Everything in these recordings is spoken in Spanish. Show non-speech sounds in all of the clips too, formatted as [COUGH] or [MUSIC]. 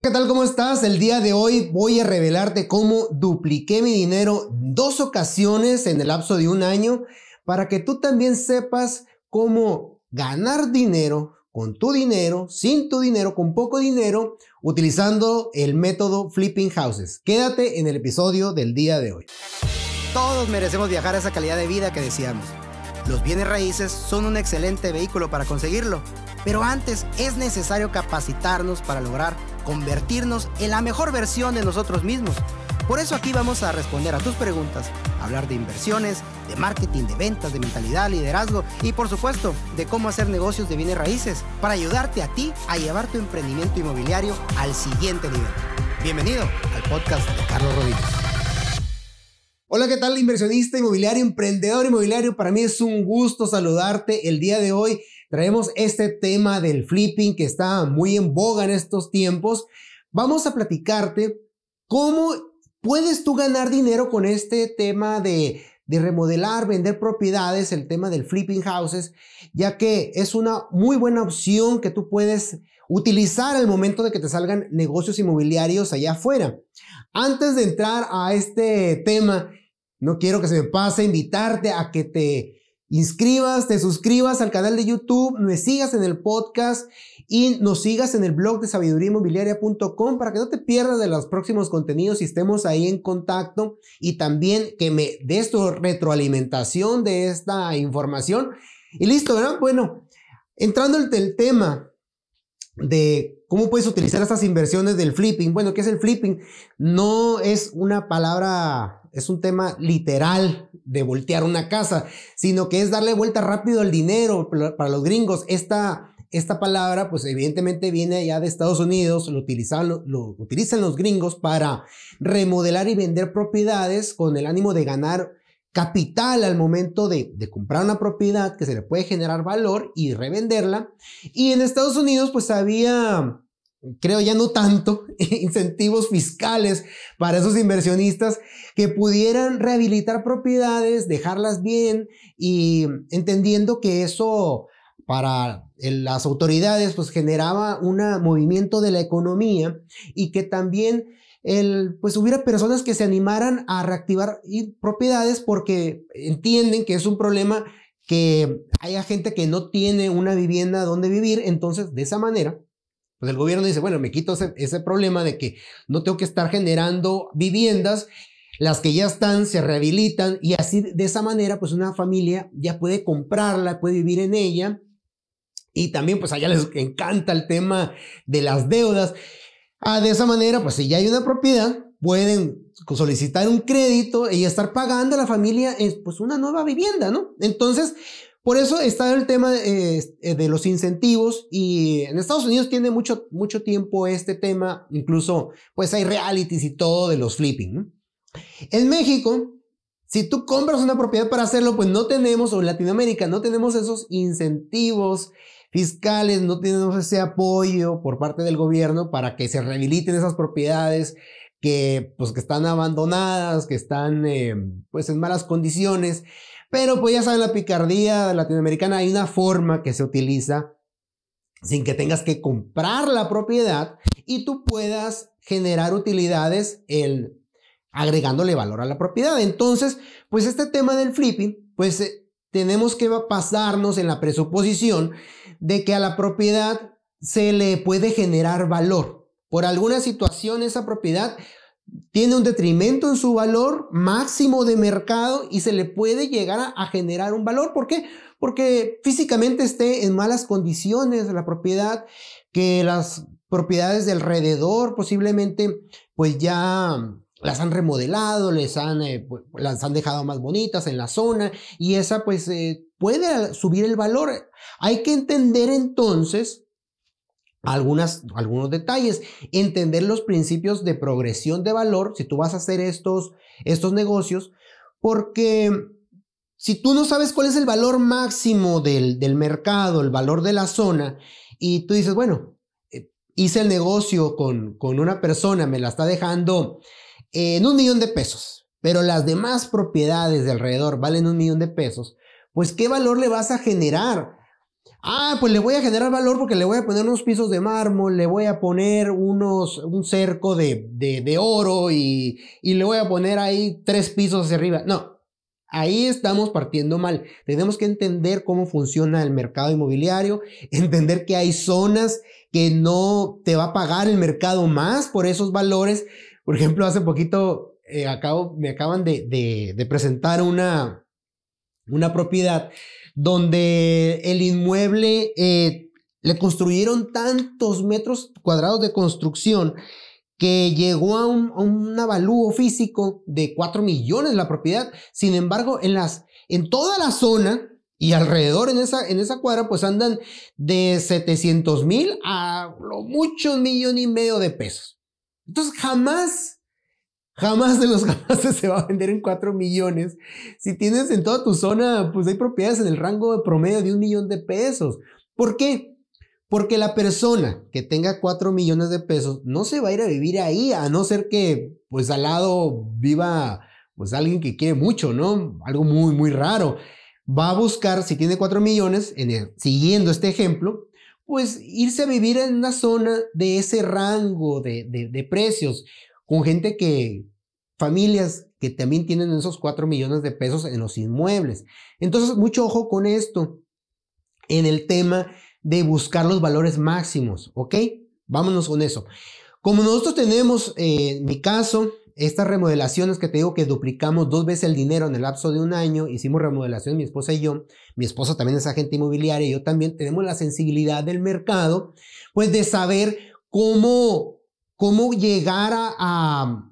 ¿Qué tal? ¿Cómo estás? El día de hoy voy a revelarte cómo dupliqué mi dinero dos ocasiones en el lapso de un año para que tú también sepas cómo ganar dinero con tu dinero, sin tu dinero, con poco dinero, utilizando el método Flipping Houses. Quédate en el episodio del día de hoy. Todos merecemos viajar a esa calidad de vida que deseamos. Los bienes raíces son un excelente vehículo para conseguirlo, pero antes es necesario capacitarnos para lograr convertirnos en la mejor versión de nosotros mismos. Por eso aquí vamos a responder a tus preguntas, hablar de inversiones, de marketing, de ventas, de mentalidad, liderazgo y por supuesto de cómo hacer negocios de bienes raíces para ayudarte a ti a llevar tu emprendimiento inmobiliario al siguiente nivel. Bienvenido al podcast de Carlos Rodríguez. Hola, ¿qué tal inversionista inmobiliario, emprendedor inmobiliario? Para mí es un gusto saludarte el día de hoy traemos este tema del flipping que está muy en boga en estos tiempos. Vamos a platicarte cómo puedes tú ganar dinero con este tema de, de remodelar, vender propiedades, el tema del flipping houses, ya que es una muy buena opción que tú puedes utilizar al momento de que te salgan negocios inmobiliarios allá afuera. Antes de entrar a este tema, no quiero que se me pase invitarte a que te inscribas, te suscribas al canal de YouTube, me sigas en el podcast y nos sigas en el blog de sabiduriainmobiliaria.com para que no te pierdas de los próximos contenidos y estemos ahí en contacto y también que me des tu retroalimentación de esta información. Y listo, ¿verdad? Bueno, entrando en el tema de cómo puedes utilizar estas inversiones del flipping. Bueno, ¿qué es el flipping? No es una palabra es un tema literal de voltear una casa, sino que es darle vuelta rápido al dinero para los gringos. Esta, esta palabra, pues evidentemente viene allá de Estados Unidos, lo, utilizan, lo, utilizan los gringos para remodelar y vender propiedades con el ánimo de ganar capital al momento de, de, comprar una propiedad que se le puede generar valor y revenderla. Y en Estados Unidos, pues había creo ya no tanto, [LAUGHS] incentivos fiscales para esos inversionistas que pudieran rehabilitar propiedades, dejarlas bien y entendiendo que eso para las autoridades pues generaba un movimiento de la economía y que también el, pues hubiera personas que se animaran a reactivar propiedades porque entienden que es un problema que haya gente que no tiene una vivienda donde vivir, entonces de esa manera pues el gobierno dice, bueno, me quito ese, problema de que no tengo que estar generando viviendas, las que ya están se rehabilitan y así de esa manera pues una familia ya puede comprarla, puede vivir en ella y también pues allá les encanta el tema de las deudas. Ah, de esa manera pues si ya hay una propiedad pueden solicitar un crédito y estar pagando a la familia pues una nueva vivienda, ¿no? Entonces por eso está el tema eh, de los incentivos y en Estados Unidos tiene mucho, mucho tiempo este tema, incluso pues hay realities y todo de los flipping. En México, si tú compras una propiedad para hacerlo, pues no tenemos, o en Latinoamérica, no tenemos esos incentivos fiscales, no tenemos ese apoyo por parte del gobierno para que se rehabiliten esas propiedades que, pues, que están abandonadas, que están eh, pues en malas condiciones. Pero pues ya saben, la picardía latinoamericana hay una forma que se utiliza sin que tengas que comprar la propiedad y tú puedas generar utilidades el, agregándole valor a la propiedad. Entonces, pues este tema del flipping, pues eh, tenemos que pasarnos en la presuposición de que a la propiedad se le puede generar valor. Por alguna situación esa propiedad tiene un detrimento en su valor máximo de mercado y se le puede llegar a, generar un valor. ¿Por qué? Porque físicamente esté en malas condiciones la propiedad, que las propiedades de alrededor posiblemente pues ya las han remodelado, les han, eh, las han dejado más bonitas en la zona y esa pues eh, puede subir el valor. Hay que entender entonces algunas, algunos detalles, entender los principios de progresión de valor si tú vas a hacer estos, estos negocios, porque si tú no sabes cuál es el valor máximo del, del mercado, el valor de la zona, y tú dices, bueno, eh, hice el negocio con, con una persona, me la está dejando en un millón de pesos, pero las demás propiedades de alrededor valen un millón de pesos, pues ¿qué valor le vas a generar? Ah, pues le voy a generar valor porque le voy a poner unos pisos de mármol, le voy a poner unos, un cerco de, de, oro y, y le voy a poner ahí tres pisos hacia arriba. No, Ahí estamos partiendo mal. Tenemos que entender cómo funciona el mercado inmobiliario, [LAUGHS] entender que hay zonas que no te va a pagar el mercado más por esos valores. Por ejemplo, hace poquito eh, acabo, me acaban de, de, presentar una, una propiedad donde el inmueble eh, le construyeron tantos metros cuadrados de construcción que llegó a un, avalúo físico de 4 millones la propiedad. Sin embargo, en, las, en toda la zona y alrededor en esa, en esa cuadra, pues andan de 700 mil a lo mucho un millón y medio de pesos. Entonces, jamás, jamás de los [LAUGHS] jamás se va a vender en 4 millones. Si tienes en toda tu zona, pues hay propiedades en el rango de promedio de un millón de pesos. ¿Por qué? Porque la persona que tenga 4 millones de pesos no se va a ir a vivir ahí, a no ser que pues al lado viva pues alguien que quiere mucho, ¿no? Algo muy, muy raro. Va a buscar, si tiene 4 millones, en siguiendo este ejemplo, pues irse a vivir en una zona de ese rango de, de precios, con gente que, familias que también tienen esos 4 millones de pesos en los inmuebles. Entonces, mucho ojo con esto en el tema de buscar los valores máximos, ¿ok? Vámonos con eso. Como nosotros tenemos, eh, en mi caso, estas remodelaciones que te digo que duplicamos dos veces el dinero en el lapso de un año, hicimos remodelación mi esposa y yo, mi esposa también es agente inmobiliaria y yo también tenemos la sensibilidad del mercado, pues de saber cómo, cómo llegar a,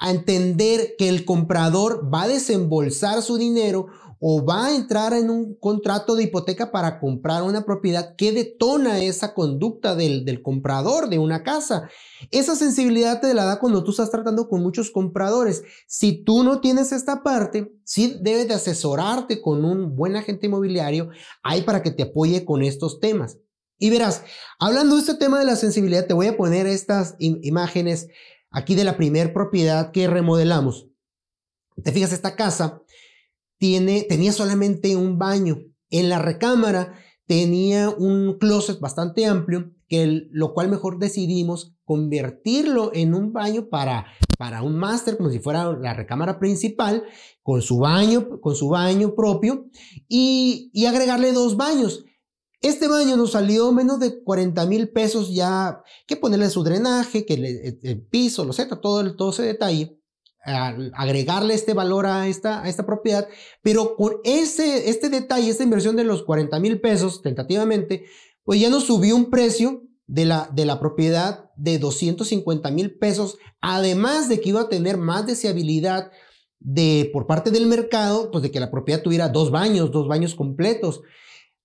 entender que el comprador va a desembolsar su dinero o va a entrar en un contrato de hipoteca para comprar una propiedad que detona esa conducta del, comprador de una casa. Esa sensibilidad te la da cuando tú estás tratando con muchos compradores. Si tú no tienes esta parte, sí debes de asesorarte con un buen agente inmobiliario ahí para que te apoye con estos temas. Y verás, hablando de este tema de la sensibilidad, te voy a poner estas imágenes aquí de la primer propiedad que remodelamos. Te fijas, esta casa tiene, tenía solamente un baño. En la recámara tenía un closet bastante amplio, que lo cual mejor decidimos convertirlo en un baño para, para un máster, como si fuera la recámara principal, con su baño, con su baño propio, y, y agregarle dos baños. Este baño nos salió menos de 40 mil pesos ya, que ponerle su drenaje, que el, piso, lo sé, todo, todo ese detalle agregarle este valor a esta, a esta propiedad, pero con ese, este detalle, esta inversión de los 40 mil pesos, tentativamente, pues ya nos subió un precio de la, de la propiedad de 250 mil pesos, además de que iba a tener más deseabilidad de, por parte del mercado, pues de que la propiedad tuviera dos baños, dos baños completos.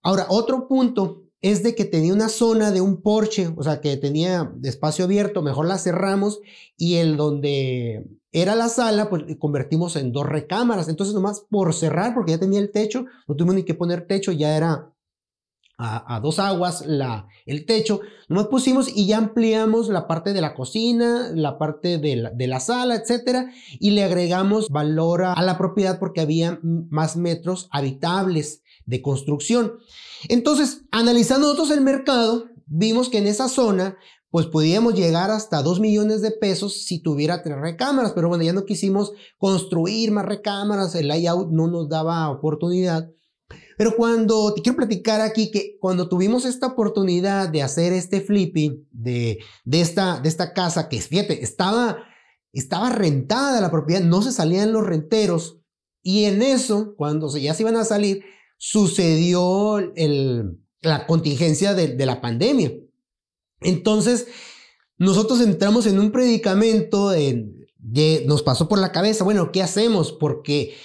Ahora, otro punto es de que tenía una zona de un porche, o sea, que tenía espacio abierto, mejor la cerramos y el donde era la sala, pues convertimos en dos recámaras. Entonces, nomás por cerrar, porque ya tenía el techo, no tuvimos ni que poner techo, ya era a, dos aguas el techo. Nomás pusimos y ya ampliamos la parte de la cocina, la parte de la sala, etcétera, y le agregamos valor a la propiedad porque había más metros habitables de construcción. Entonces, analizando nosotros el mercado, vimos que en esa zona, pues podíamos llegar hasta 2 millones de pesos si tuviera tres recámaras, pero bueno, ya no quisimos construir más recámaras, el layout no nos daba oportunidad. Pero cuando te quiero platicar aquí que cuando tuvimos esta oportunidad de hacer este flipping de, de, esta, de esta casa, que fíjate, estaba, estaba rentada la propiedad, no se salían los renteros, y en eso, cuando ya se iban a salir, sucedió la contingencia de, la pandemia. Entonces, nosotros entramos en un predicamento, nos pasó por la cabeza, bueno, ¿qué hacemos? Porque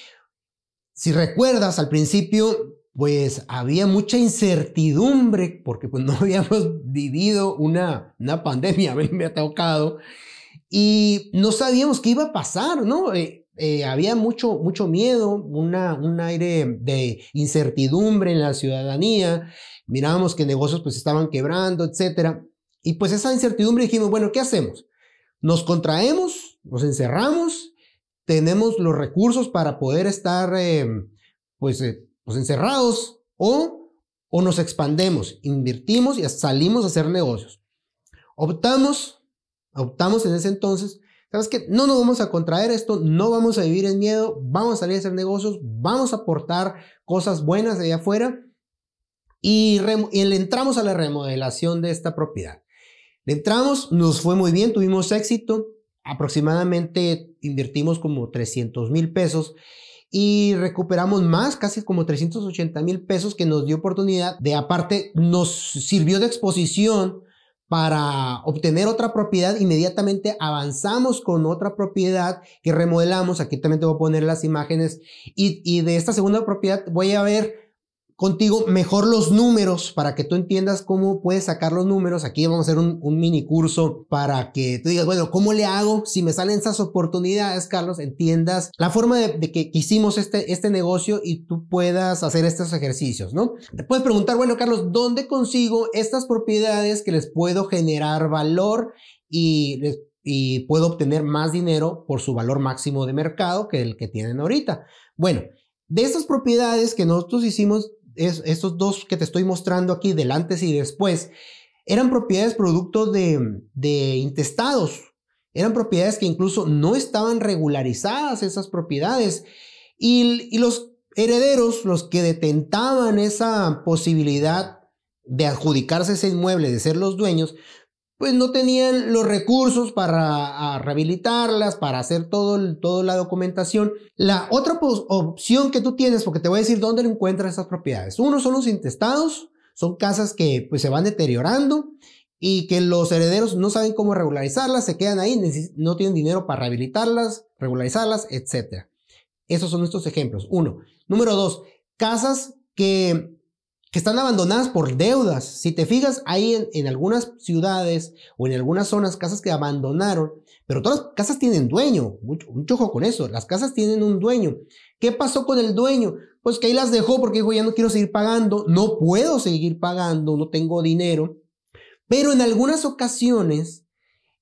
si recuerdas, al principio, pues había mucha incertidumbre, porque pues [LAUGHS] no habíamos vivido una, una pandemia, [LAUGHS] me ha tocado, y no sabíamos qué iba a pasar, ¿no? Eh, eh, había mucho, mucho miedo, una, un aire de incertidumbre en la ciudadanía, mirábamos que negocios pues estaban quebrando, etc. Y pues esa incertidumbre dijimos, bueno, ¿qué hacemos? Nos contraemos, nos encerramos, tenemos los recursos para poder estar eh, pues, eh, pues encerrados o o nos expandemos, invertimos y salimos a hacer negocios. Optamos, optamos en ese entonces, ¿sabes qué? No nos vamos a contraer esto, no vamos a vivir en miedo, vamos a salir a hacer negocios, vamos a aportar cosas buenas de allá afuera y, y le entramos a la remodelación de esta propiedad. Le entramos, nos fue muy bien, tuvimos éxito, aproximadamente invertimos como 300 mil pesos y recuperamos más, casi como 380 mil pesos que nos dio oportunidad de aparte, nos sirvió de exposición para obtener otra propiedad, inmediatamente avanzamos con otra propiedad que remodelamos. Aquí también te voy a poner las imágenes. Y, y de esta segunda propiedad voy a ver contigo mejor los números para que tú entiendas cómo puedes sacar los números. Aquí vamos a hacer un, mini curso para que tú digas, bueno, ¿cómo le hago si me salen esas oportunidades, Carlos? Entiendas la forma de, que hicimos este, este negocio y tú puedas hacer estos ejercicios, ¿no? Te puedes preguntar, bueno, Carlos, ¿dónde consigo estas propiedades que les puedo generar valor y y puedo obtener más dinero por su valor máximo de mercado que el que tienen ahorita. Bueno, de estas propiedades que nosotros hicimos estos dos que te estoy mostrando aquí, del antes y después, eran propiedades producto de, de intestados. Eran propiedades que incluso no estaban regularizadas esas propiedades. Y, y los herederos, los que detentaban esa posibilidad de adjudicarse ese inmueble, de ser los dueños, pues no tenían los recursos para rehabilitarlas, para hacer todo, toda la documentación. La otra opción que tú tienes, porque te voy a decir dónde encuentras esas propiedades. Uno son los intestados, son casas que pues se van deteriorando y que los herederos no saben cómo regularizarlas, se quedan ahí, no tienen dinero para rehabilitarlas, regularizarlas, etc. Esos son estos ejemplos. Uno. Número dos, casas que que están abandonadas por deudas. Si te fijas, hay en, algunas ciudades o en algunas zonas casas que abandonaron, pero todas las casas tienen dueño. Mucho, mucho con eso. Las casas tienen un dueño. ¿Qué pasó con el dueño? Pues que ahí las dejó porque dijo, ya no quiero seguir pagando, no puedo seguir pagando, no tengo dinero. Pero en algunas ocasiones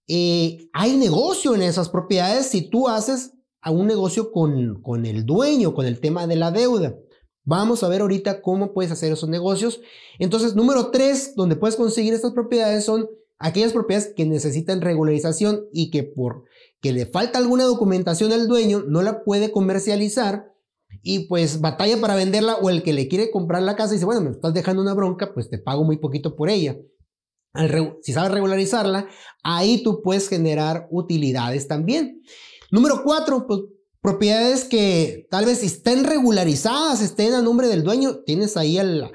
eh, hay negocio en esas propiedades si tú haces a un negocio con, con el dueño, con el tema de la deuda. Vamos a ver ahorita cómo puedes hacer esos negocios. Entonces, número tres, donde puedes conseguir estas propiedades son aquellas propiedades que necesitan regularización y que por que le falta alguna documentación al dueño no la puede comercializar y pues batalla para venderla o el que le quiere comprar la casa dice, bueno, me estás dejando una bronca, pues te pago muy poquito por ella. si sabes regularizarla, ahí tú puedes generar utilidades también. Número cuatro, pues Propiedades que tal vez estén regularizadas, estén a nombre del dueño, tienes ahí al,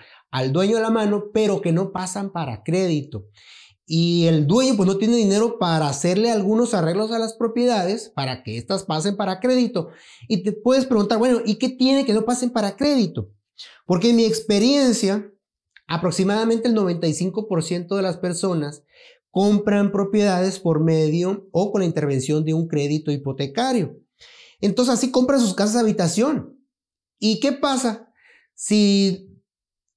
dueño a la mano, pero que no pasan para crédito. Y el dueño pues no tiene dinero para hacerle algunos arreglos a las propiedades para que éstas pasen para crédito. Y te puedes preguntar, bueno, ¿y qué tiene que no pasen para crédito? Porque en mi experiencia, aproximadamente el 95% de las personas compran propiedades por medio o con la intervención de un crédito hipotecario. Entonces así compran sus casas de habitación. ¿Y qué pasa? Si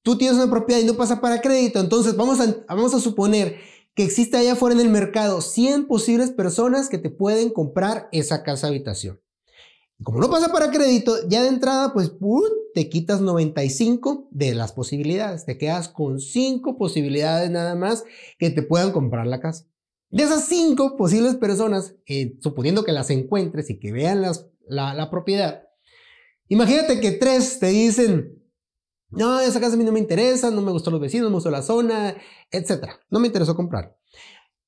tú tienes una propiedad y no pasa para crédito, entonces vamos a, vamos a suponer que existe allá afuera en el mercado 100 posibles personas que te pueden comprar esa casa habitación. Como no pasa para crédito, ya de entrada, pues te quitas 95 de las posibilidades. Te quedas con 5 posibilidades nada más que te puedan comprar la casa. De esas 5 posibles personas, eh, suponiendo que las encuentres y que vean las la, propiedad. Imagínate que tres te dicen, no, esa casa a mí no me interesa, no me gustó los vecinos, no me gustó la zona, etc. No me interesó comprar.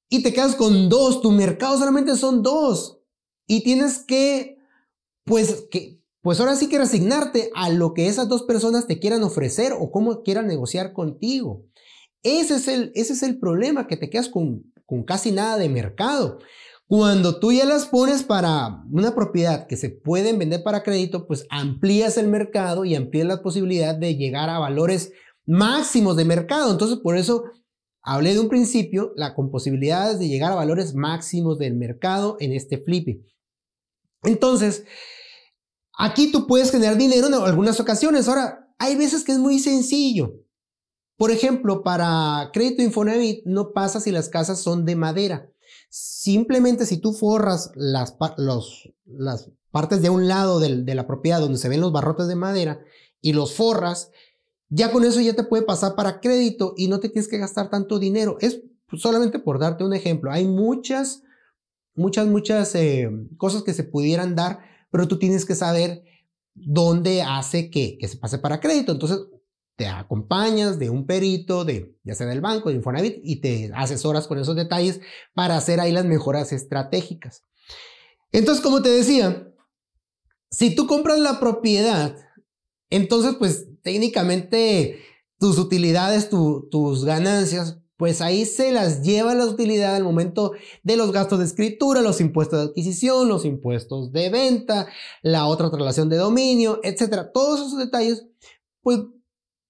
Y te quedas con dos, tu mercado solamente son dos. Y tienes que, pues, que, pues ahora sí que resignarte a lo que esas dos personas te quieran ofrecer o cómo quieran negociar contigo. Ese es el, ese es el problema, que te quedas con, con casi nada de mercado. Cuando tú ya las pones para una propiedad que se pueden vender para crédito, pues amplías el mercado y amplías la posibilidad de llegar a valores máximos de mercado. Entonces, por eso hablé de un principio, la con posibilidades de llegar a valores máximos del mercado en este flipping. Entonces, aquí tú puedes generar dinero en algunas ocasiones. Ahora, hay veces que es muy sencillo. Por ejemplo, para crédito Infonavit no pasa si las casas son de madera. Simplemente si tú forras las, las partes de un lado de la propiedad donde se ven los barrotes de madera y los forras ya con eso ya te puede pasar para crédito y no te tienes que gastar tanto dinero. Es solamente por darte un ejemplo. Hay muchas, muchas, muchas eh, cosas que se pudieran dar, pero tú tienes que saber dónde hace que, que se pase para crédito. Entonces, te acompañas de un perito, de, ya sea del banco, de Infonavit, y te asesoras con esos detalles para hacer ahí las mejoras estratégicas. Entonces, como te decía, si tú compras la propiedad, entonces, pues técnicamente tus utilidades, tus ganancias, pues ahí se las lleva la utilidad al momento de los gastos de escritura, los impuestos de adquisición, los impuestos de venta, la otra relación de dominio, etcétera. Todos esos detalles, pues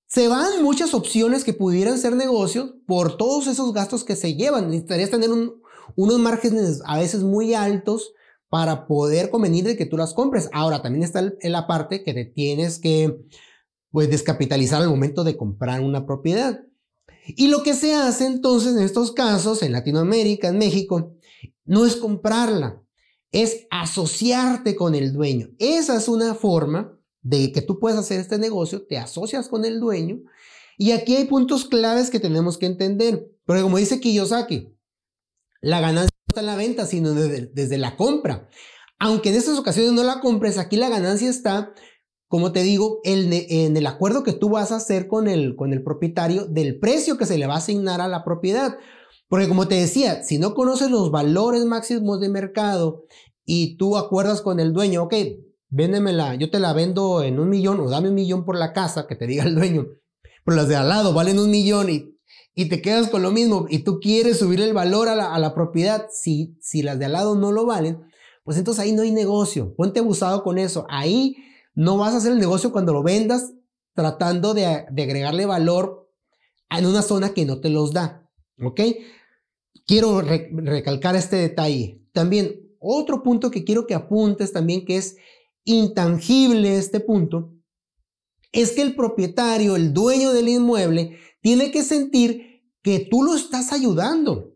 se van muchas opciones que pudieran ser negocios por todos esos gastos que se llevan. Necesitarías tener unos márgenes a veces muy altos para poder convenir de que tú las compres. Ahora, también está en la parte que te tienes que pues, descapitalizar al momento de comprar una propiedad. Y lo que se hace entonces en estos casos, en Latinoamérica, en México, no es comprarla, es asociarte con el dueño. Esa es una forma de que tú puedes hacer este negocio, te asocias con el dueño. Y aquí hay puntos claves que tenemos que entender. Pero como dice Kiyosaki, la ganancia no está en la venta, sino desde, la compra. Aunque en estas ocasiones no la compres, aquí la ganancia está, como te digo, en, en el acuerdo que tú vas a hacer con el, con el propietario del precio que se le va a asignar a la propiedad. Porque como te decía, si no conoces los valores máximos de mercado y tú acuerdas con el dueño, ok, véndemela, yo te la vendo en un millón o dame un millón por la casa, que te diga el dueño, pero las de al lado valen un millón y, y te quedas con lo mismo y tú quieres subir el valor a la, a la propiedad, si, si las de al lado no lo valen, pues entonces ahí no hay negocio, ponte abusado con eso, ahí no vas a hacer el negocio cuando lo vendas tratando de, de agregarle valor en una zona que no te los da, ¿ok? Quiero recalcar este detalle. También otro punto que quiero que apuntes también que es intangible este punto, es que el propietario, el dueño del inmueble, tiene que sentir que tú lo estás ayudando.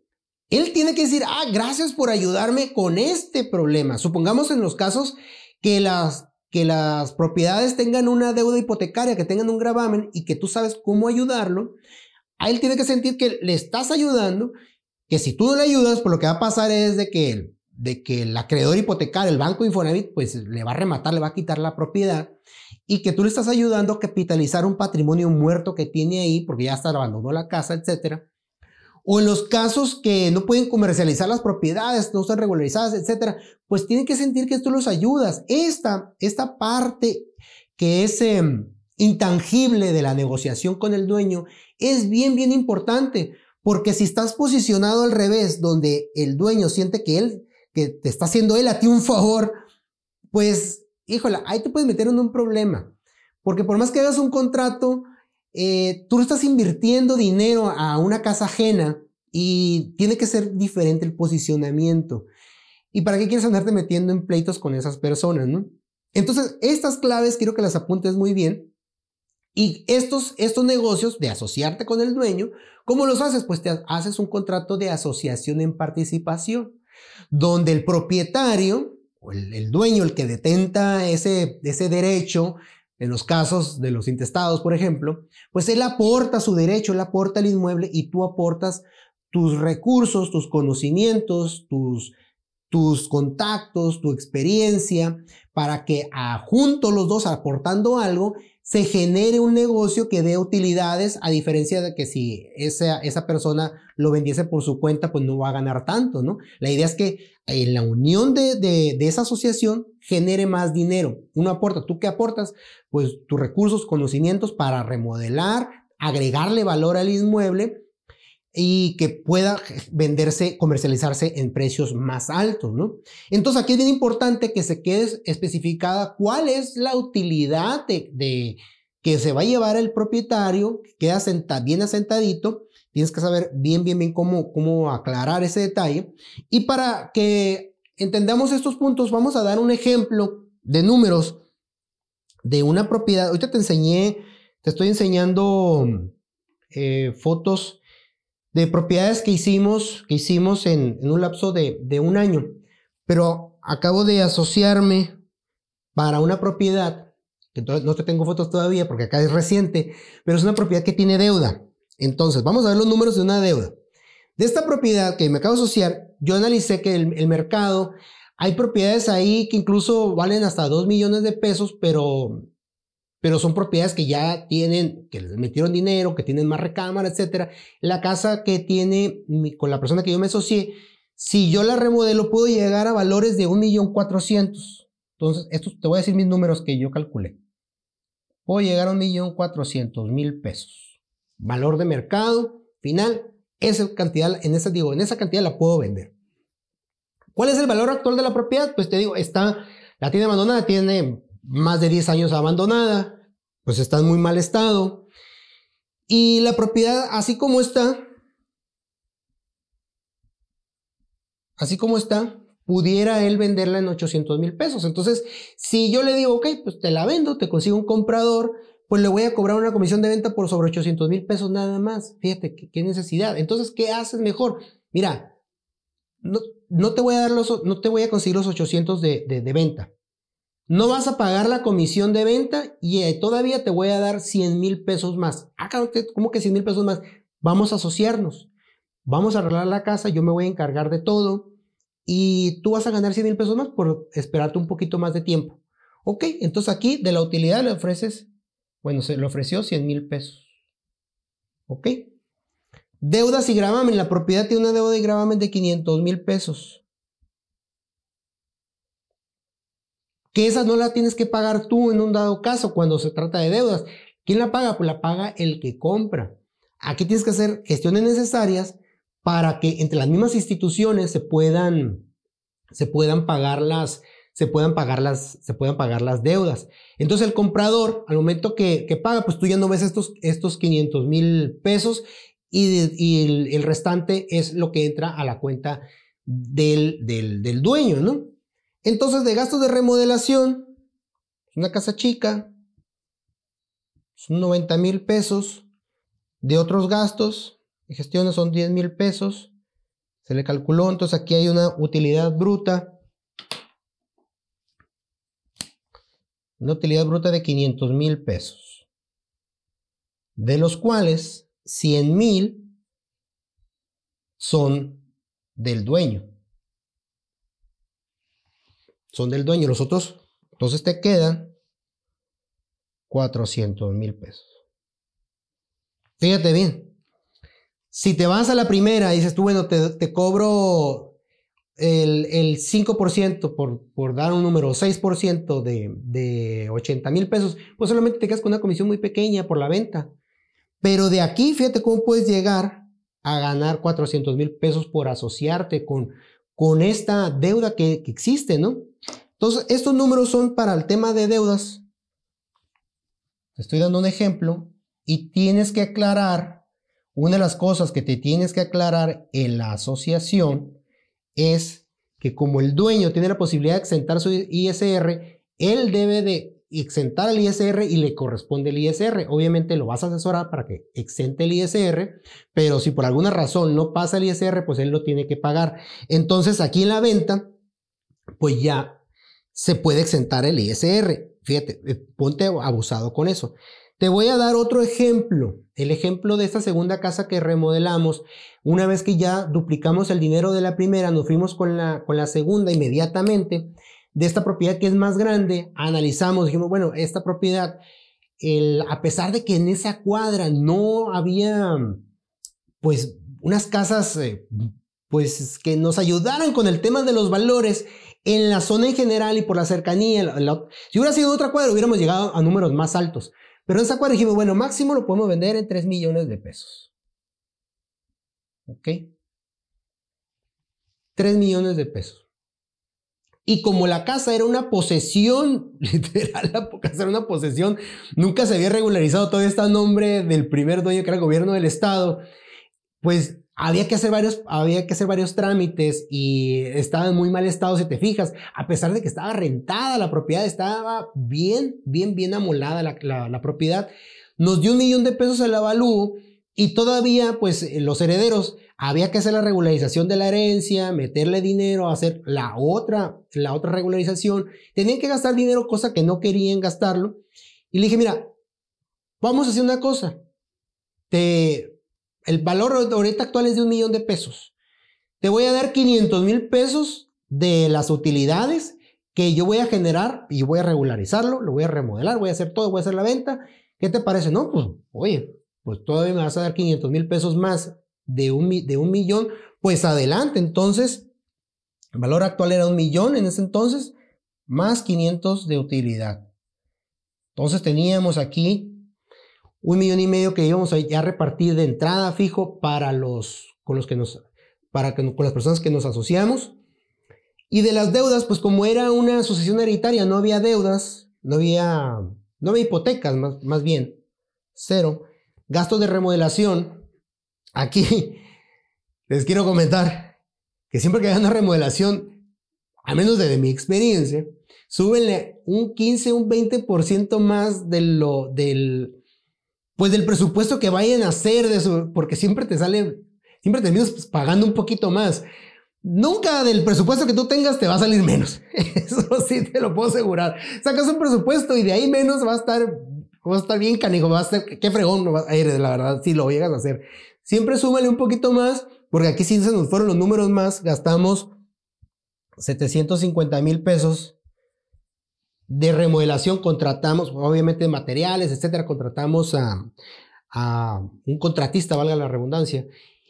Él tiene que decir, ah, gracias por ayudarme con este problema. Supongamos en los casos que las, que las propiedades tengan una deuda hipotecaria, que tengan un gravamen y que tú sabes cómo ayudarlo. A él tiene que sentir que le estás ayudando, que si tú no le ayudas, pues lo que va a pasar es de que él de que el acreedor hipotecario, el banco Infonavit, pues le va a rematar, le va a quitar la propiedad y que tú le estás ayudando a capitalizar un patrimonio muerto que tiene ahí porque ya está abandonó la casa, etcétera. O en los casos que no pueden comercializar las propiedades, no están regularizadas, etcétera, pues tienen que sentir que tú los ayudas. Esta, esta parte que es em, intangible de la negociación con el dueño es bien, bien importante. Porque si estás posicionado al revés, donde el dueño siente que él que te está haciendo él a ti un favor, pues, híjole, ahí te puedes meter en un problema. Porque por más que hagas un contrato, eh, tú estás invirtiendo dinero a una casa ajena y tiene que ser diferente el posicionamiento. ¿Y para qué quieres andarte metiendo en pleitos con esas personas, no? Entonces, estas claves quiero que las apuntes muy bien. Y estos, estos negocios de asociarte con el dueño, ¿cómo los haces? Pues te haces un contrato de asociación en participación donde el propietario o el, dueño, el que detenta ese, ese derecho, en los casos de los intestados, por ejemplo, pues él aporta su derecho, él aporta el inmueble y tú aportas tus recursos, tus conocimientos, tus, tus contactos, tu experiencia, para que a, juntos los dos aportando algo, se genere un negocio que dé utilidades, a diferencia de que si esa, esa persona lo vendiese por su cuenta, pues no va a ganar tanto, ¿no? La idea es que en la unión de, de, de esa asociación genere más dinero. Uno aporta, ¿tú qué aportas? Pues tus recursos, conocimientos para remodelar, agregarle valor al inmueble y que pueda venderse, comercializarse en precios más altos, ¿no? Entonces aquí es bien importante que se quede especificada cuál es la utilidad de, que se va a llevar el propietario, queda bien asentadito, tienes que saber bien, bien, bien cómo, cómo aclarar ese detalle. Y para que entendamos estos puntos, vamos a dar un ejemplo de números de una propiedad. Ahorita te enseñé, te estoy enseñando eh, fotos de propiedades que hicimos, que hicimos en, un lapso de, un año. Pero acabo de asociarme para una propiedad Entonces, no te tengo fotos todavía porque acá es reciente, pero es una propiedad que tiene deuda. Entonces, vamos a ver los números de una deuda. De esta propiedad que me acabo de asociar, yo analicé que el, mercado, hay propiedades ahí que incluso valen hasta 2 millones de pesos, pero, pero son propiedades que ya tienen, que les metieron dinero, que tienen más recámara, etc. La casa que tiene con la persona que yo me asocié, si yo la remodelo, puedo llegar a valores de 1.400.000. Entonces, esto te voy a decir mis números que yo calculé. Puedo llegar a 1.400.000 pesos. Valor de mercado final, esa cantidad, en esa, digo, en esa cantidad la puedo vender. ¿Cuál es el valor actual de la propiedad? Pues te digo, está, la tiene abandonada, tiene más de 10 años abandonada, pues está en muy mal estado. Y la propiedad, así como está, así como está, pudiera él venderla en 800 mil pesos. Entonces, si yo le digo, ok, pues te la vendo, te consigo un comprador, pues le voy a cobrar una comisión de venta por sobre 800 mil pesos nada más. Fíjate, ¿qué, necesidad. Entonces, ¿qué haces mejor? Mira, no, no, te voy a dar los, no te voy a conseguir los 800 de, de, venta. No vas a pagar la comisión de venta y eh, todavía te voy a dar 100 mil pesos más. Ah, ¿cómo que 100 mil pesos más? Vamos a asociarnos. Vamos a arreglar la casa, yo me voy a encargar de todo y tú vas a ganar 100 mil pesos más por esperarte un poquito más de tiempo. Ok, entonces aquí de la utilidad le ofreces, bueno, se le ofreció 100 mil pesos. Ok. Deudas y gravamen. La propiedad tiene una deuda y gravamen de 500 mil pesos. Que esa no la tienes que pagar tú en un dado caso cuando se trata de deudas. ¿Quién la paga? Pues la paga el que compra. Aquí tienes que hacer gestiones necesarias para que entre las mismas instituciones se puedan, se puedan pagar las, se puedan pagar las, se puedan pagar las deudas. Entonces el comprador, al momento que, paga, pues tú ya no ves estos, estos 500 mil pesos y, el, restante es lo que entra a la cuenta del, del, del dueño, ¿no? Entonces de gastos de remodelación, una casa chica, son 90 mil pesos, de otros gastos, gestiones son 10 mil pesos. Se le calculó, entonces aquí hay una utilidad bruta. Una utilidad bruta de 500 mil pesos. De los cuales 100 mil son del dueño. Son del dueño. Los otros, entonces te quedan 400 mil pesos. Fíjate bien, si te vas a la primera y dices tú, bueno, te, cobro el, 5% por, por, dar un número, 6% de, de 80 mil pesos, pues solamente te quedas con una comisión muy pequeña por la venta. Pero de aquí, fíjate cómo puedes llegar a ganar 400 mil pesos por asociarte con, con esta deuda que, que existe, ¿no? Entonces, estos números son para el tema de deudas. Te estoy dando un ejemplo y tienes que aclarar una de las cosas que te tienes que aclarar en la asociación es que como el dueño tiene la posibilidad de exentar su ISR, él debe de exentar el ISR y le corresponde el ISR. Obviamente lo vas a asesorar para que exente el ISR, pero si por alguna razón no pasa el ISR, pues él lo tiene que pagar. Entonces aquí en la venta, pues ya se puede exentar el ISR. Fíjate, eh, ponte abusado con eso. Te voy a dar otro ejemplo, el ejemplo de esta segunda casa que remodelamos. Una vez que ya duplicamos el dinero de la primera, nos fuimos con la, con la segunda inmediatamente. De esta propiedad que es más grande, analizamos, dijimos, bueno, esta propiedad, el, a pesar de que en esa cuadra no había, pues, unas casas, eh, pues, que nos ayudaran con el tema de los valores, en la zona en general y por la cercanía, si hubiera sido otra cuadra, hubiéramos llegado a números más altos. Pero en esa cuadra dijimos, bueno, máximo lo podemos vender en 3 millones de pesos. ¿Ok? 3 millones de pesos. Y como la casa era una posesión, [LAUGHS] literal, la casa era una posesión, nunca se había regularizado, todavía está el nombre del primer dueño que era el gobierno del estado, pues había que hacer varios, había que hacer varios trámites y estaba en muy mal estado, si te fijas, a pesar de que estaba rentada la propiedad, estaba bien, bien, bien amolada la, la, propiedad. Nos dio un millón de pesos el avalúo Y todavía, pues los herederos, había que hacer la regularización de la herencia, meterle dinero, hacer la otra, la otra regularización. Tenían que gastar dinero, cosa que no querían gastarlo. Y le dije, mira, vamos a hacer una cosa. Te, el valor ahorita actual es de un millón de pesos. Te voy a dar 500 mil pesos de las utilidades que yo voy a generar y voy a regularizarlo, lo voy a remodelar, voy a hacer todo, voy a hacer la venta. ¿Qué te parece? No, pues, oye, pues todavía me vas a dar 500 mil pesos más de un, de un millón, pues adelante. Entonces, el valor actual era un millón en ese entonces, más 500 de utilidad. Entonces teníamos aquí un millón y medio que íbamos a repartir de entrada fijo para los, con los que nos, para con las personas que nos asociamos. Y de las deudas, pues como era una asociación hereditaria, no había deudas, no había, no había hipotecas, más, más bien, cero. Gastos de remodelación. Aquí [LAUGHS] les quiero comentar que siempre que hay una remodelación, a menos de, mi experiencia, súbenle un 15, un 20% más de lo, del, pues del presupuesto que vayan a hacer de eso, porque siempre te sale, siempre terminas pagando un poquito más. Nunca del presupuesto que tú tengas te va a salir menos. [LAUGHS] Eso sí te lo puedo asegurar. Sacas un presupuesto y de ahí menos va a estar, va a estar bien canijo, va a estar, qué fregón ir, la verdad, si lo llegas a hacer. Siempre súmale un poquito más, porque aquí sí se nos fueron los números más, gastamos 750 mil pesos de remodelación, contratamos, obviamente materiales, etcétera, contratamos a, un contratista, valga la redundancia,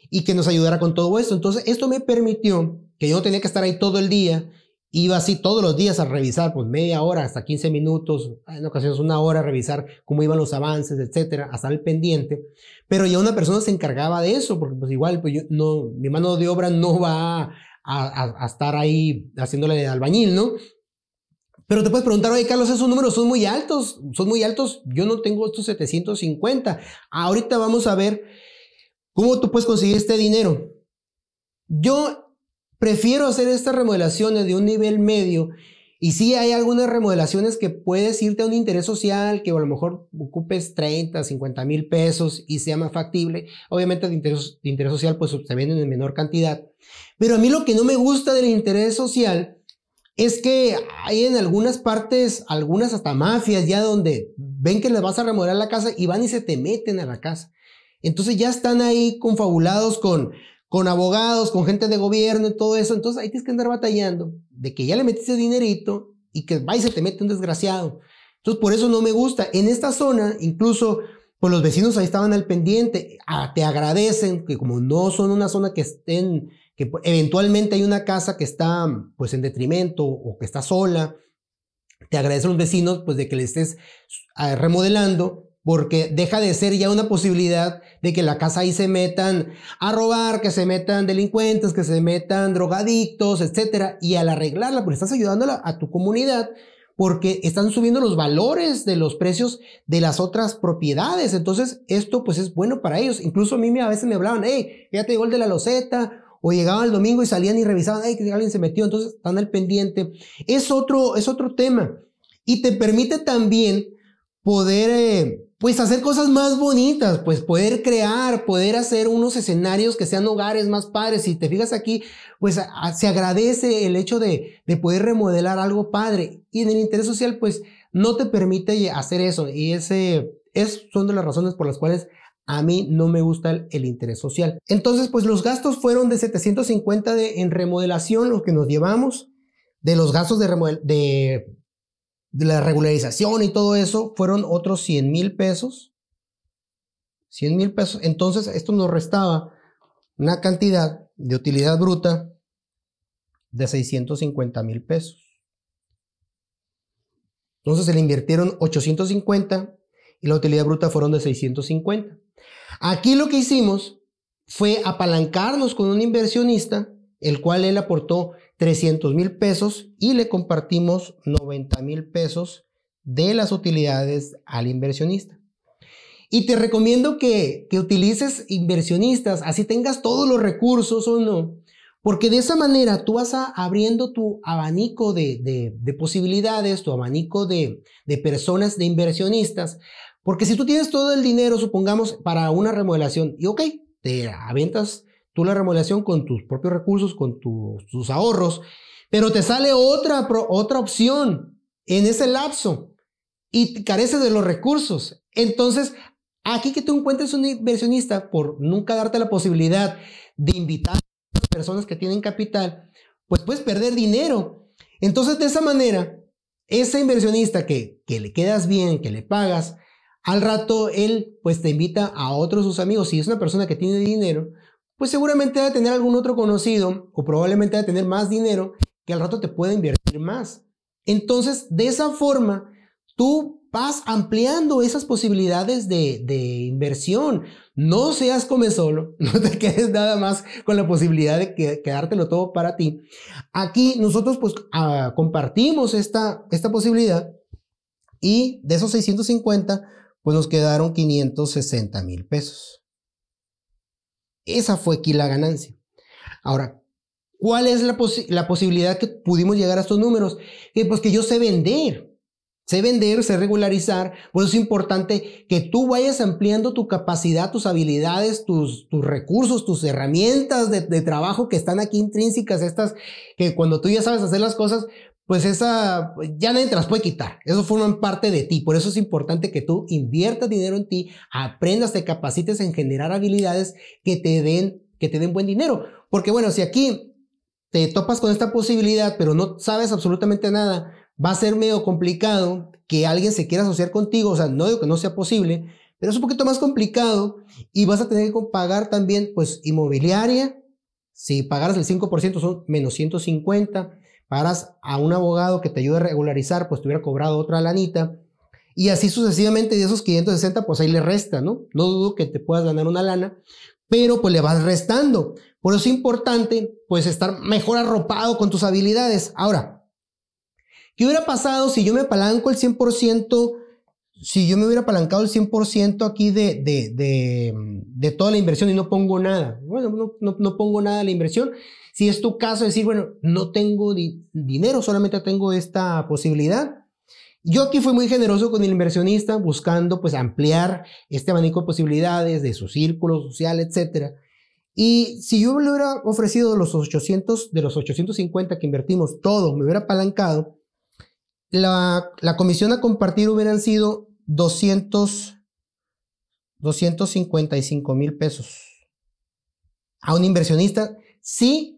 y que nos ayudara con todo esto. Entonces, esto me permitió que yo no tenía que estar ahí todo el día, iba así todos los días a revisar, pues media hora hasta 15 minutos, en ocasiones una hora a revisar cómo iban los avances, etcétera, hasta el pendiente. Pero ya una persona se encargaba de eso, porque pues igual, pues yo no, mi mano de obra no va a, a, a estar ahí haciéndole de albañil, ¿no? Pero te puedes preguntar, oye, Carlos, esos números son muy altos, son muy altos, yo no tengo estos 750. Ahorita vamos a ver ¿Cómo tú puedes conseguir este dinero? Yo prefiero hacer estas remodelaciones de un nivel medio y sí hay algunas remodelaciones que puedes irte a un interés social, que a lo mejor ocupes 30, 50 mil pesos y sea más factible. Obviamente de interés, de interés social pues se venden en menor cantidad. Pero a mí lo que no me gusta del interés social es que hay en algunas partes, algunas hasta mafias ya donde ven que les vas a remodelar la casa y van y se te meten a la casa. Entonces ya están ahí confabulados con, con abogados, con gente de gobierno y todo eso. Entonces ahí tienes que andar batallando de que ya le metiste dinerito y que va y se te mete un desgraciado. Entonces por eso no me gusta. En esta zona, incluso, pues los vecinos ahí estaban al pendiente, ah, te agradecen que como no son una zona que estén, que eventualmente hay una casa que está pues en detrimento o que está sola, te agradecen los vecinos pues de que le estés ah, remodelando porque deja de ser ya una posibilidad de que la casa ahí se metan a robar, que se metan delincuentes, que se metan drogadictos, etcétera, y al arreglarla, pues estás ayudando a tu comunidad porque están subiendo los valores de los precios de las otras propiedades. Entonces, esto pues es bueno para ellos. Incluso a mí a veces me hablaban, hey, ya te llegó el de la loseta, o llegaban el domingo y salían y revisaban, hey, que alguien se metió, entonces están al pendiente. Es otro, es otro tema. Y te permite también poder eh, pues hacer cosas más bonitas, pues poder crear, poder hacer unos escenarios que sean hogares más padres. Si te fijas aquí, pues se agradece el hecho de, de, poder remodelar algo padre. Y en el interés social, pues no te permite hacer eso. Y ese es, son de las razones por las cuales a mí no me gusta el, interés social. Entonces, pues los gastos fueron de 750 de, en remodelación, lo que nos llevamos. De los gastos de, de de la regularización y todo eso fueron otros 100 mil pesos. 100 mil pesos. Entonces esto nos restaba una cantidad de utilidad bruta de 650 mil pesos. Entonces se le invirtieron 850 y la utilidad bruta fueron de 650. Aquí lo que hicimos fue apalancarnos con un inversionista, el cual él aportó 300 mil pesos y le compartimos 90 mil pesos de las utilidades al inversionista. Y te recomiendo que, utilices inversionistas, así tengas todos los recursos o no, porque de esa manera tú vas abriendo tu abanico de, posibilidades, tu abanico de, de personas, de inversionistas, Porque si tú tienes todo el dinero, supongamos, para una remodelación, y ok, te aventas tú la remodelación con tus propios recursos, con tus ahorros, pero te sale otra, otra opción en ese lapso y careces de los recursos. Entonces, aquí que tú encuentres un inversionista por nunca darte la posibilidad de invitar a las personas que tienen capital, pues puedes perder dinero. Entonces, de esa manera, ese inversionista que, que le quedas bien, que le pagas, al rato él pues te invita a otros sus amigos. Si es una persona que tiene dinero, pues seguramente debe tener algún otro conocido o probablemente debe tener más dinero que al rato te puede invertir más. Entonces, de esa forma, tú vas ampliando esas posibilidades de, inversión. No seas come solo, [LAUGHS] no te quedes nada más con la posibilidad de quedártelo todo para ti. Aquí nosotros pues ah, compartimos esta, esta posibilidad y de esos 650 pues nos quedaron 560 mil pesos. Esa fue aquí la ganancia. Ahora, ¿cuál es la, la, posibilidad que pudimos llegar a estos números? Que pues que yo sé vender. Sé vender, sé regularizar. Por eso es importante que tú vayas ampliando tu capacidad, tus habilidades, tus, tus recursos, tus herramientas de, de, trabajo que están aquí intrínsecas, estas que cuando tú ya sabes hacer las cosas, pues esa ya nadie te las puede quitar. Eso forman parte de ti. Por eso es importante que tú inviertas dinero en ti, aprendas, te capacites en generar habilidades que te den, que te den buen dinero. Porque bueno, si aquí te topas con esta posibilidad, pero no sabes absolutamente nada, va a ser medio complicado que alguien se quiera asociar contigo. O sea, no digo que no sea posible, pero es un poquito más complicado y vas a tener que pagar también, pues, inmobiliaria. Si pagaras el 5% son menos 150 paras a un abogado que te ayude a regularizar, pues te hubiera cobrado otra lanita. Y así sucesivamente de esos 560, pues ahí le resta, ¿no? No dudo que te puedas ganar una lana, pero pues le vas restando. Por eso es importante, pues estar mejor arropado con tus habilidades. Ahora, ¿qué hubiera pasado si yo me apalanco el 100%, si yo me hubiera apalancado el 100% aquí de, de, de, toda la inversión y no pongo nada? Bueno, no, no, no pongo nada de la inversión si es tu caso, decir, bueno, no tengo dinero, solamente tengo esta posibilidad. Yo aquí fui muy generoso con el inversionista, buscando pues ampliar este abanico de posibilidades de su círculo social, etc. Y si yo le hubiera ofrecido los 800, de los 850 que invertimos, todo, me hubiera apalancado, la, la comisión a compartir hubieran sido 200, 255 mil pesos. A un inversionista, sí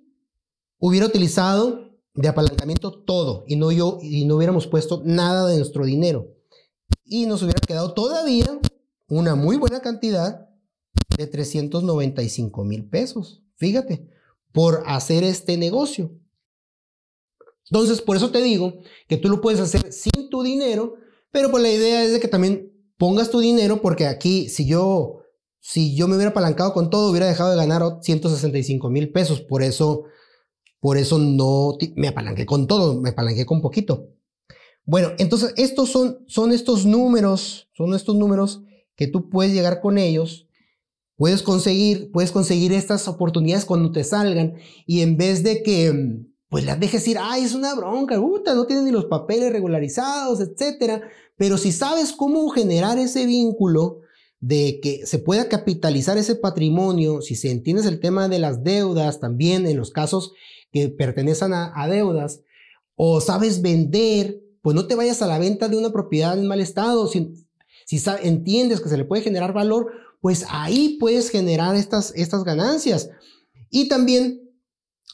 hubiera utilizado de apalancamiento todo y no, yo, y no hubiéramos puesto nada de nuestro dinero. Y nos hubiera quedado todavía una muy buena cantidad de 395 mil pesos. Fíjate, por hacer este negocio. Entonces, por eso te digo que tú lo puedes hacer sin tu dinero, pero pues la idea es de que también pongas tu dinero porque aquí, si yo, si yo me hubiera apalancado con todo, hubiera dejado de ganar 165 mil pesos. Por eso por eso no me apalanqué con todo, me apalanqué con poquito. Bueno, entonces estos son, son estos números, son estos números que tú puedes llegar con ellos, puedes conseguir, puedes conseguir estas oportunidades cuando te salgan y en vez de que pues las dejes ir, ay, es una bronca, puta, no tienes ni los papeles regularizados, etcétera, pero si sabes cómo generar ese vínculo de que se pueda capitalizar ese patrimonio, si se entiende el tema de las deudas también en los casos que pertenecen a, deudas, o sabes vender, pues no te vayas a la venta de una propiedad en mal estado. Si, si entiendes que se le puede generar valor, pues ahí puedes generar estas, estas ganancias. Y también,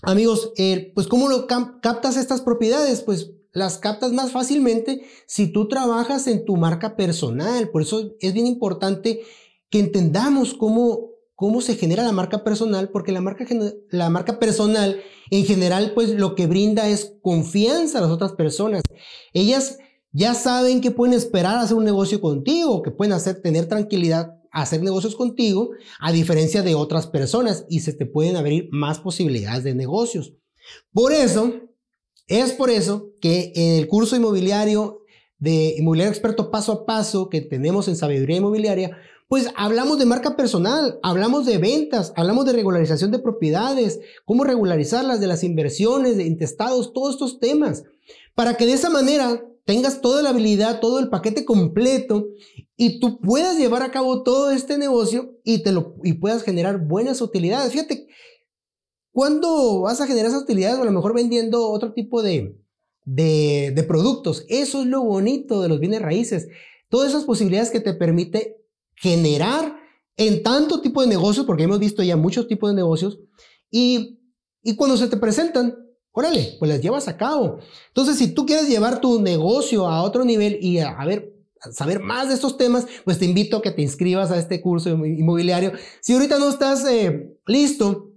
amigos, eh, pues ¿cómo lo captas estas propiedades? Pues las captas más fácilmente si tú trabajas en tu marca personal. Por eso es bien importante que entendamos cómo, cómo se genera la marca personal, porque la marca, la marca personal en general, pues lo que brinda es confianza a las otras personas. Ellas ya saben que pueden esperar hacer un negocio contigo, que pueden hacer, tener tranquilidad hacer negocios contigo, a diferencia de otras personas, y se te pueden abrir más posibilidades de negocios. Por eso, es por eso que en el curso inmobiliario de Inmobiliario Experto Paso a Paso que tenemos en Sabiduría Inmobiliaria, pues hablamos de marca personal, hablamos de ventas, hablamos de regularización de propiedades, cómo regularizarlas, de las inversiones, de intestados, todos estos temas, para que de esa manera tengas toda la habilidad, todo el paquete completo y tú puedas llevar a cabo todo este negocio y, te lo, y puedas generar buenas utilidades. Fíjate, ¿cuándo vas a generar esas utilidades? A lo mejor vendiendo otro tipo de, de, de productos. Eso es lo bonito de los bienes raíces. Todas esas posibilidades que te permite generar en tanto tipo de negocios, porque hemos visto ya muchos tipos de negocios, y, y cuando se te presentan, órale, pues las llevas a cabo. Entonces, si tú quieres llevar tu negocio a otro nivel y a, ver, saber más de estos temas, pues te invito a que te inscribas a este curso inmobiliario. Si ahorita no estás eh, listo,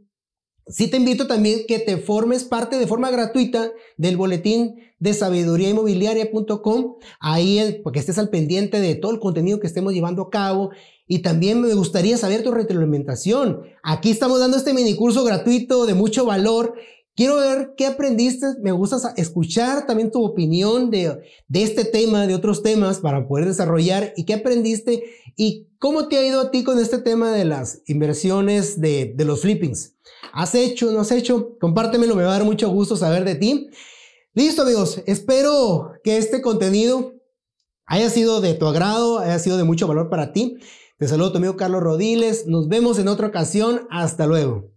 Sí te invito también que te formes parte de forma gratuita del boletín de sabiduriainmobiliaria.com, ahí porque estés al pendiente de todo el contenido que estemos llevando a cabo y también me gustaría saber tu retroalimentación. Aquí estamos dando este mini curso gratuito de mucho valor. Quiero ver qué aprendiste. Me gusta escuchar también tu opinión de, de este tema, de otros temas para poder desarrollar y qué aprendiste y cómo te ha ido a ti con este tema de las inversiones de, de los flippings. ¿Has hecho, no has hecho? Compártemelo, me va a dar mucho gusto saber de ti. Listo amigos, espero que este contenido haya sido de tu agrado, haya sido de mucho valor para ti. Te saludo tu amigo Carlos Rodiles, nos vemos en otra ocasión, hasta luego.